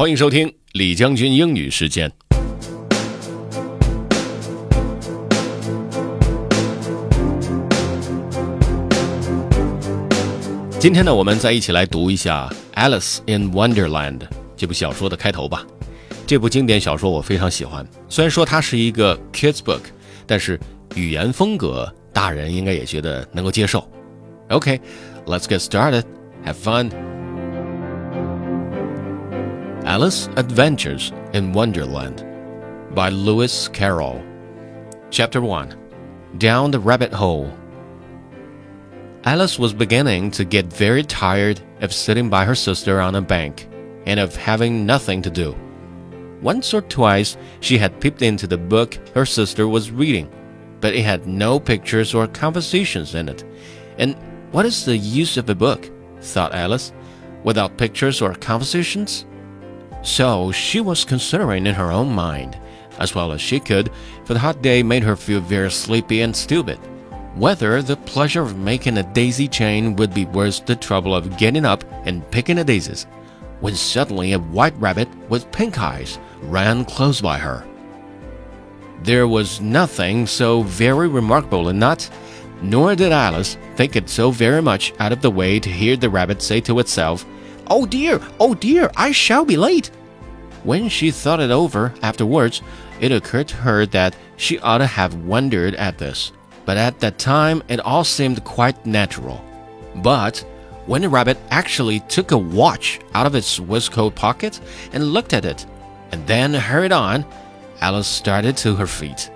欢迎收听李将军英语时间。今天呢，我们再一起来读一下《Alice in Wonderland》这部小说的开头吧。这部经典小说我非常喜欢，虽然说它是一个 kids book，但是语言风格大人应该也觉得能够接受。OK，let's get started. Have fun. Alice Adventures in Wonderland by Lewis Carroll. Chapter 1 Down the Rabbit Hole. Alice was beginning to get very tired of sitting by her sister on a bank and of having nothing to do. Once or twice she had peeped into the book her sister was reading, but it had no pictures or conversations in it. And what is the use of a book, thought Alice, without pictures or conversations? So she was considering in her own mind, as well as she could, for the hot day made her feel very sleepy and stupid, whether the pleasure of making a daisy chain would be worth the trouble of getting up and picking the daisies, when suddenly a white rabbit with pink eyes ran close by her. There was nothing so very remarkable in that, nor did Alice think it so very much out of the way to hear the rabbit say to itself, Oh dear, oh dear, I shall be late. When she thought it over afterwards, it occurred to her that she ought to have wondered at this, but at that time it all seemed quite natural. But when the rabbit actually took a watch out of its waistcoat pocket and looked at it, and then hurried on, Alice started to her feet.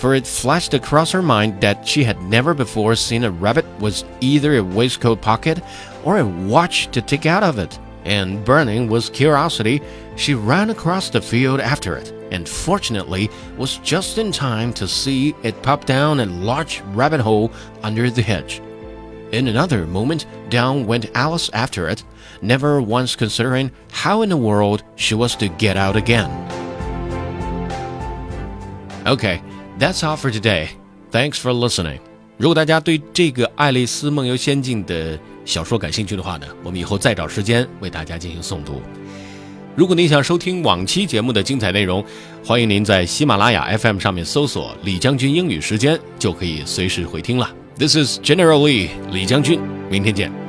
For it flashed across her mind that she had never before seen a rabbit with either a waistcoat pocket or a watch to take out of it, and burning with curiosity, she ran across the field after it, and fortunately was just in time to see it pop down a large rabbit hole under the hedge. In another moment, down went Alice after it, never once considering how in the world she was to get out again. Okay, that's all for today. Thanks for listening. 如果大家对这个《爱丽丝梦游仙境》的小说感兴趣的话呢，我们以后再找时间为大家进行诵读。如果您想收听往期节目的精彩内容，欢迎您在喜马拉雅 FM 上面搜索“李将军英语时间”，就可以随时回听了。This is General Lee，李将军，明天见。